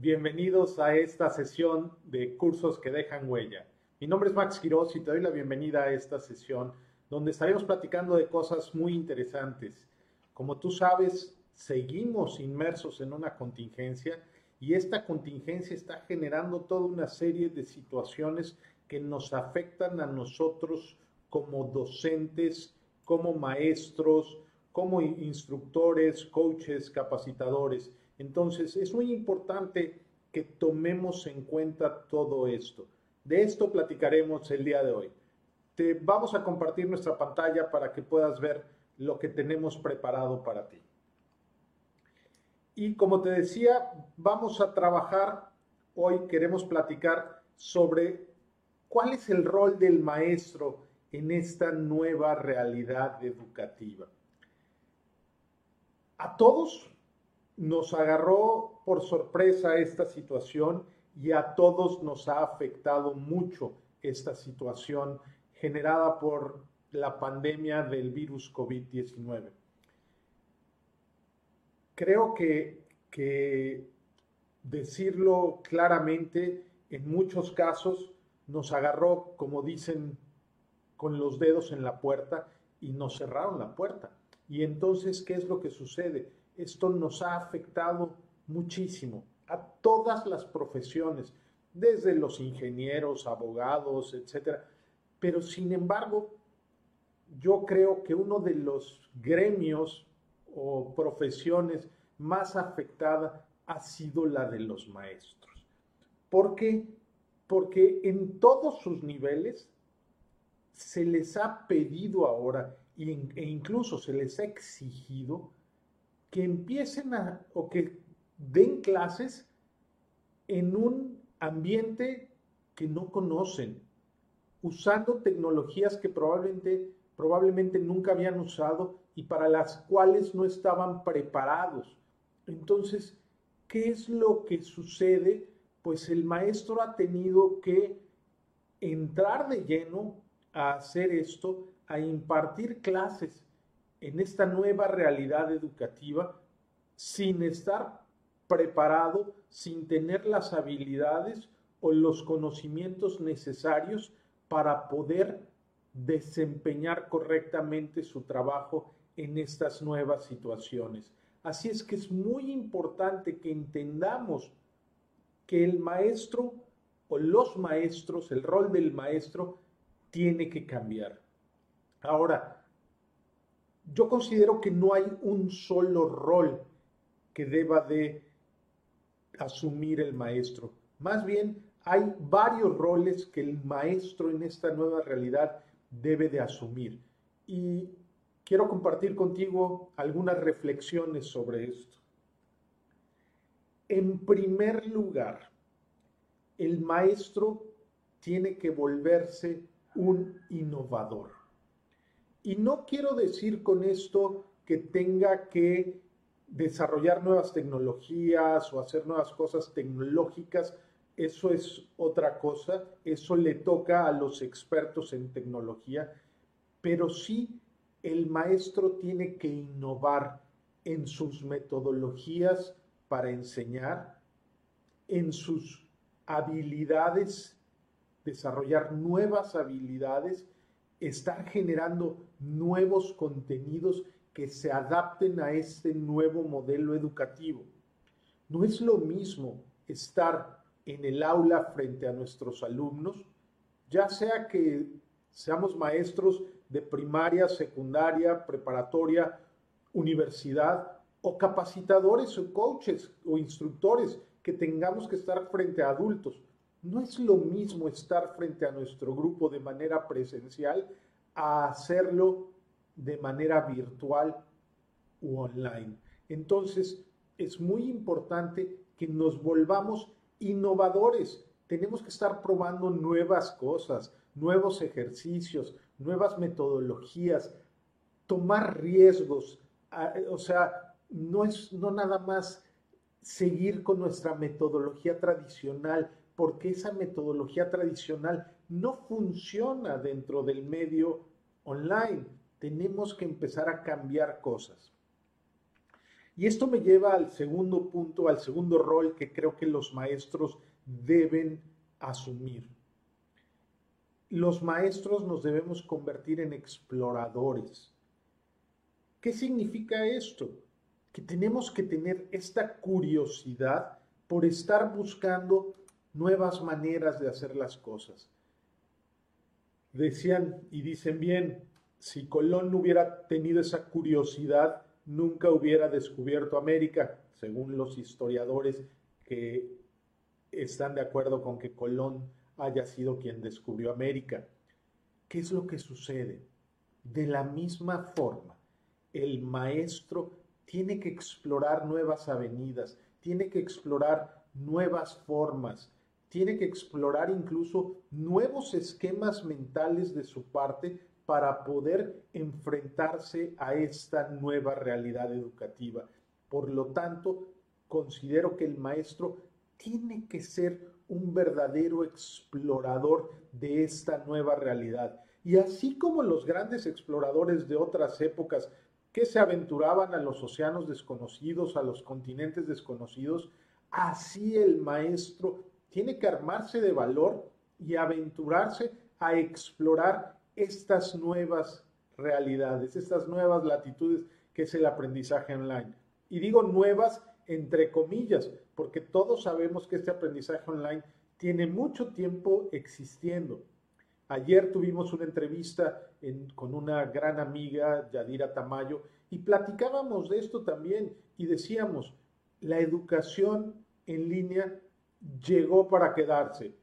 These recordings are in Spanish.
Bienvenidos a esta sesión de cursos que dejan huella. Mi nombre es Max Quiroz y te doy la bienvenida a esta sesión donde estaremos platicando de cosas muy interesantes. Como tú sabes, seguimos inmersos en una contingencia y esta contingencia está generando toda una serie de situaciones que nos afectan a nosotros como docentes, como maestros, como instructores, coaches, capacitadores. Entonces, es muy importante que tomemos en cuenta todo esto. De esto platicaremos el día de hoy. Te vamos a compartir nuestra pantalla para que puedas ver lo que tenemos preparado para ti. Y como te decía, vamos a trabajar, hoy queremos platicar sobre cuál es el rol del maestro en esta nueva realidad educativa. A todos nos agarró por sorpresa esta situación y a todos nos ha afectado mucho esta situación generada por la pandemia del virus COVID-19. Creo que, decirlo claramente, en muchos casos nos agarró, como dicen, con los dedos en la puerta y nos cerraron la puerta. Y entonces, ¿qué es lo que sucede? Esto nos ha afectado muchísimo a todas las profesiones, desde los ingenieros, abogados, etcétera. Pero sin embargo, yo creo que uno de los gremios o profesiones más afectada ha sido la de los maestros. ¿Por qué? Porque en todos sus niveles se les ha pedido ahora e incluso se les ha exigido que empiecen a, o que den clases en un ambiente que no conocen, usando tecnologías que probablemente, probablemente nunca habían usado y para las cuales no estaban preparados. Entonces, ¿qué es lo que sucede? Pues el maestro ha tenido que entrar de lleno a hacer esto, a impartir clases en esta nueva realidad educativa sin estar preparado, sin tener las habilidades o los conocimientos necesarios para poder desempeñar correctamente su trabajo en estas nuevas situaciones. Así es que es muy importante que entendamos que el maestro o los maestros, el rol del maestro, tiene que cambiar. Ahora, yo considero que no hay un solo rol que deba de asumir el maestro. Más bien, hay varios roles que el maestro en esta nueva realidad debe de asumir. Y quiero compartir contigo algunas reflexiones sobre esto. En primer lugar, el maestro tiene que volverse un innovador. Y no quiero decir con esto que tenga que desarrollar nuevas tecnologías o hacer nuevas cosas tecnológicas. Eso es otra cosa, eso le toca a los expertos en tecnología, pero sí el maestro tiene que innovar en sus metodologías para enseñar, en sus habilidades, desarrollar nuevas habilidades estar generando nuevos contenidos que se adapten a este nuevo modelo educativo. No es lo mismo estar en el aula frente a nuestros alumnos, ya sea que seamos maestros de primaria, secundaria, preparatoria, universidad, o capacitadores o coaches o instructores que tengamos que estar frente a adultos. No es lo mismo estar frente a nuestro grupo de manera presencial a hacerlo de manera virtual u online. Entonces, es muy importante que nos volvamos innovadores. Tenemos que estar probando nuevas cosas, nuevos ejercicios, nuevas metodologías, tomar riesgos. O sea, no es no nada más seguir con nuestra metodología tradicional, porque esa metodología tradicional no funciona dentro del medio online. Tenemos que empezar a cambiar cosas. Y esto me lleva al segundo punto, al segundo rol que creo que los maestros deben asumir. Los maestros nos debemos convertir en exploradores. ¿Qué significa esto? Que tenemos que tener esta curiosidad por estar buscando nuevas maneras de hacer las cosas. Decían y dicen bien, si Colón no hubiera tenido esa curiosidad, nunca hubiera descubierto América, según los historiadores que están de acuerdo con que Colón haya sido quien descubrió América. ¿Qué es lo que sucede? De la misma forma, el maestro tiene que explorar nuevas avenidas, tiene que explorar nuevas formas, tiene que explorar incluso nuevos esquemas mentales de su parte para poder enfrentarse a esta nueva realidad educativa. Por lo tanto, considero que el maestro tiene que ser un verdadero explorador de esta nueva realidad. Y así como los grandes exploradores de otras épocas que se aventuraban a los océanos desconocidos, a los continentes desconocidos, así el maestro tiene que armarse de valor y aventurarse a explorar estas nuevas realidades, estas nuevas latitudes que es el aprendizaje online. Y digo nuevas entre comillas, porque todos sabemos que este aprendizaje online tiene mucho tiempo existiendo. Ayer tuvimos una entrevista con una gran amiga, Yadira Tamayo, y platicábamos de esto también y decíamos, la educación en línea llegó para quedarse.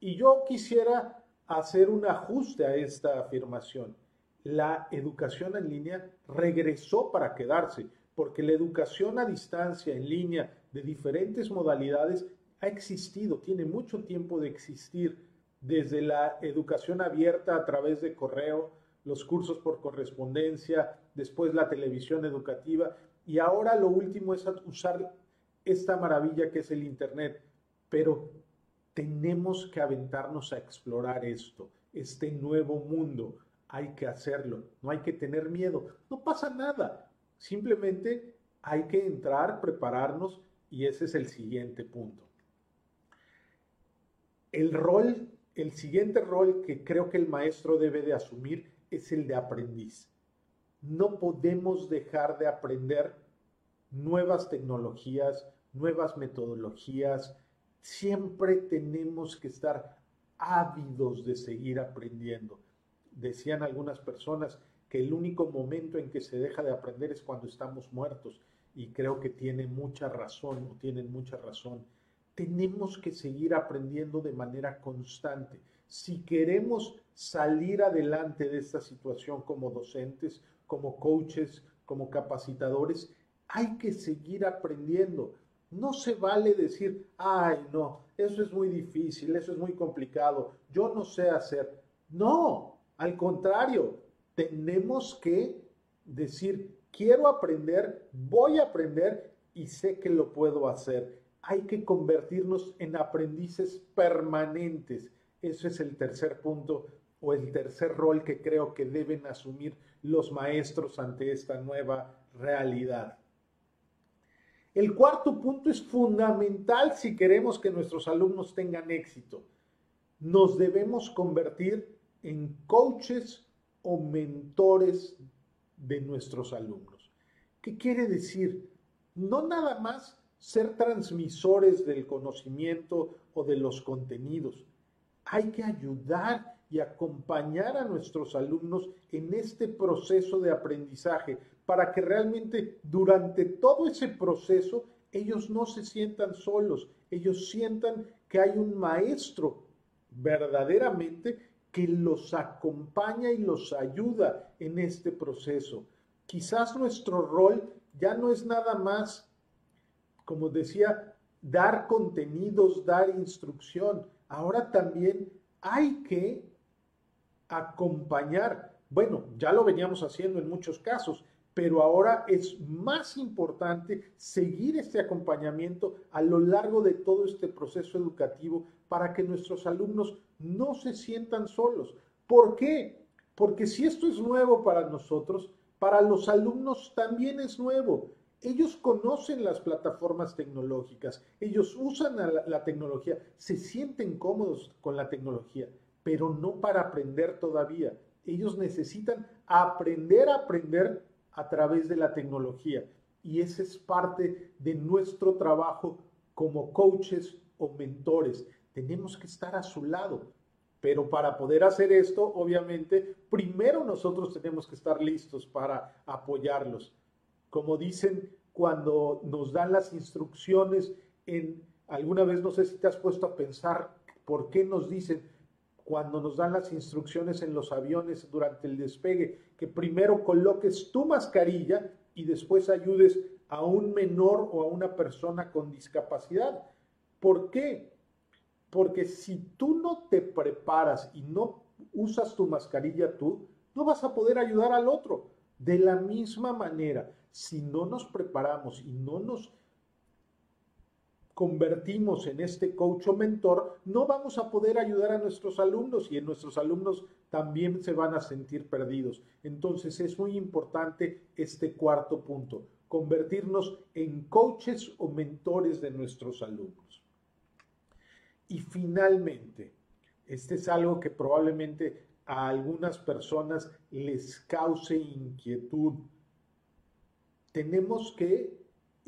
Y yo quisiera hacer un ajuste a esta afirmación. La educación en línea regresó para quedarse, porque la educación a distancia, en línea, de diferentes modalidades, ha existido, tiene mucho tiempo de existir, desde la educación abierta a través de correo, los cursos por correspondencia, después la televisión educativa, y ahora lo último es usar esta maravilla que es el Internet pero tenemos que aventarnos a explorar esto, este nuevo mundo. Hay que hacerlo, no hay que tener miedo, no pasa nada, simplemente hay que entrar, prepararnos y ese es el siguiente punto. El rol, el siguiente rol que creo que el maestro debe de asumir es el de aprendiz. No podemos dejar de aprender nuevas tecnologías, nuevas metodologías, Siempre tenemos que estar ávidos de seguir aprendiendo. Decían algunas personas que el único momento en que se deja de aprender es cuando estamos muertos y creo que tiene mucha razón o tienen mucha razón. Tenemos que seguir aprendiendo de manera constante. Si queremos salir adelante de esta situación como docentes, como coaches, como capacitadores, hay que seguir aprendiendo. No se vale decir, ay, no, eso es muy difícil, eso es muy complicado, yo no sé hacer. No, al contrario, tenemos que decir, quiero aprender, voy a aprender y sé que lo puedo hacer. Hay que convertirnos en aprendices permanentes. Eso es el tercer punto o el tercer rol que creo que deben asumir los maestros ante esta nueva realidad. El cuarto punto es fundamental si queremos que nuestros alumnos tengan éxito. Nos debemos convertir en coaches o mentores de nuestros alumnos. ¿Qué quiere decir? No nada más ser transmisores del conocimiento o de los contenidos. Hay que ayudar y acompañar a nuestros alumnos en este proceso de aprendizaje para que realmente durante todo ese proceso ellos no se sientan solos, ellos sientan que hay un maestro verdaderamente que los acompaña y los ayuda en este proceso. Quizás nuestro rol ya no es nada más, como decía, dar contenidos, dar instrucción. Ahora también hay que acompañar. Bueno, ya lo veníamos haciendo en muchos casos, pero ahora es más importante seguir este acompañamiento a lo largo de todo este proceso educativo para que nuestros alumnos no se sientan solos. ¿Por qué? Porque si esto es nuevo para nosotros, para los alumnos también es nuevo. Ellos conocen las plataformas tecnológicas, ellos usan la, tecnología, se sienten cómodos con la tecnología, pero no para aprender todavía. Ellos necesitan aprender a aprender a través de la tecnología. Y ese es parte de nuestro trabajo como coaches o mentores. Tenemos que estar a su lado. Pero para poder hacer esto, obviamente, primero nosotros tenemos que estar listos para apoyarlos como dicen cuando nos dan las instrucciones en alguna vez no sé si te has puesto a pensar por qué nos dicen cuando nos dan las instrucciones en los aviones durante el despegue que primero coloques tu mascarilla y después ayudes a un menor o a una persona con discapacidad. ¿Por qué? Porque si tú no te preparas y no usas tu mascarilla tú, no vas a poder ayudar al otro. De la misma manera, si no nos preparamos y no nos convertimos en este coach o mentor, no vamos a poder ayudar a nuestros alumnos y en nuestros alumnos también se van a sentir perdidos. Entonces es muy importante este cuarto punto, convertirnos en coaches o mentores de nuestros alumnos. Y finalmente, este es algo que probablemente a algunas personas les cause inquietud tenemos que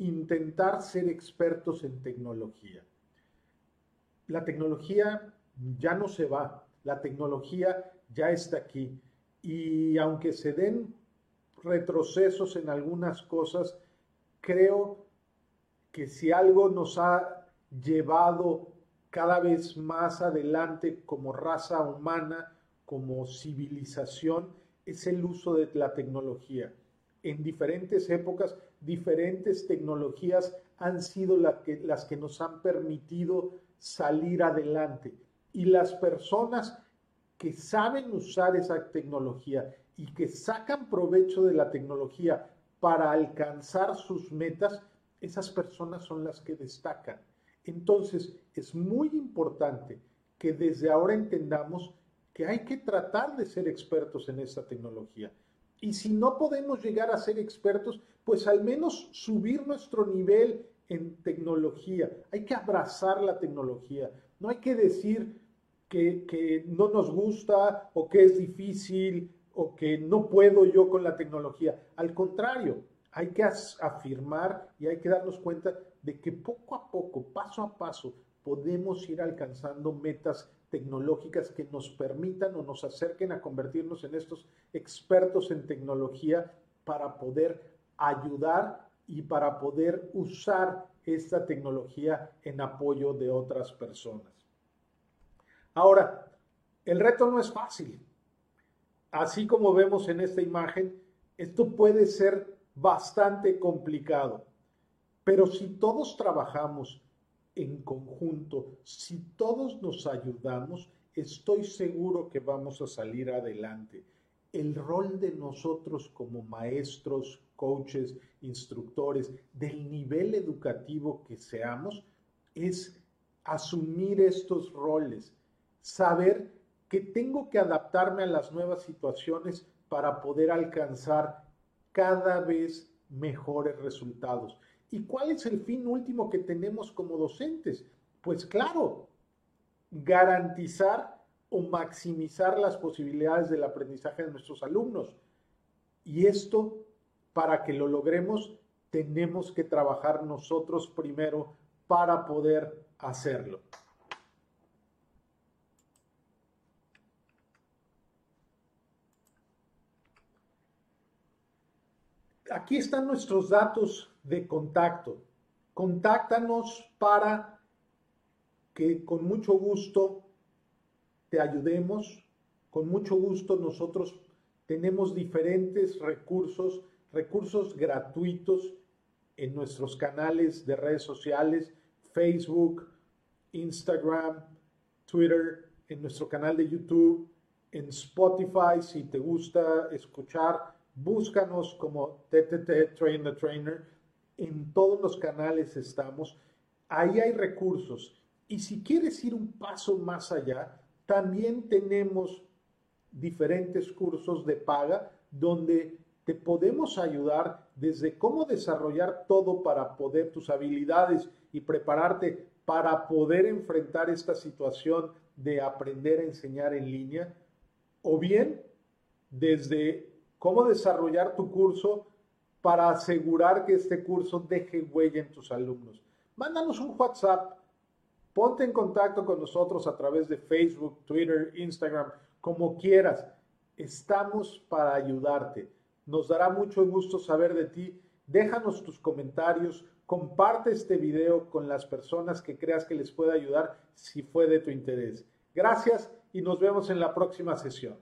intentar ser expertos en tecnología. La tecnología ya no se va, la tecnología ya está aquí. Y aunque se den retrocesos en algunas cosas, creo que si algo nos ha llevado cada vez más adelante como raza humana, como civilización, es el uso de la tecnología en diferentes épocas, diferentes tecnologías han sido las que nos han permitido salir adelante. Y las personas que saben usar esa tecnología y que sacan provecho de la tecnología para alcanzar sus metas, esas personas son las que destacan. Entonces, es muy importante que desde ahora entendamos que hay que tratar de ser expertos en esta tecnología. Y si no podemos llegar a ser expertos, pues al menos subir nuestro nivel en tecnología. Hay que abrazar la tecnología. No hay que decir que, no nos gusta o que es difícil o que no puedo yo con la tecnología. Al contrario, hay que afirmar y hay que darnos cuenta de que poco a poco, paso a paso, podemos ir alcanzando metas tecnológicas que nos permitan o nos acerquen a convertirnos en estos expertos en tecnología para poder ayudar y para poder usar esta tecnología en apoyo de otras personas. Ahora, el reto no es fácil. Así como vemos en esta imagen, esto puede ser bastante complicado, pero si todos trabajamos en conjunto, si todos nos ayudamos, estoy seguro que vamos a salir adelante. El rol de nosotros como maestros, coaches, instructores, del nivel educativo que seamos, es asumir estos roles, saber que tengo que adaptarme a las nuevas situaciones para poder alcanzar cada vez mejores resultados. ¿Y cuál es el fin último que tenemos como docentes? Pues claro, garantizar o maximizar las posibilidades del aprendizaje de nuestros alumnos. Y esto, para que lo logremos, tenemos que trabajar nosotros primero para poder hacerlo. Aquí están nuestros datos de contacto. Contáctanos para que con mucho gusto te ayudemos. Con mucho gusto nosotros tenemos diferentes recursos, recursos gratuitos en nuestros canales de redes sociales, Facebook, Instagram, Twitter, en nuestro canal de YouTube, en Spotify, si te gusta escuchar, búscanos como TTT Train the Trainer en todos los canales estamos, ahí hay recursos. Y si quieres ir un paso más allá, también tenemos diferentes cursos de paga donde te podemos ayudar desde cómo desarrollar todo para poder tus habilidades y prepararte para poder enfrentar esta situación de aprender a enseñar en línea, o bien desde cómo desarrollar tu curso para asegurar que este curso deje huella en tus alumnos. Mándanos un WhatsApp, ponte en contacto con nosotros a través de Facebook, Twitter, Instagram, como quieras. Estamos para ayudarte. Nos dará mucho gusto saber de ti. Déjanos tus comentarios, comparte este video con las personas que creas que les pueda ayudar si fue de tu interés. Gracias y nos vemos en la próxima sesión.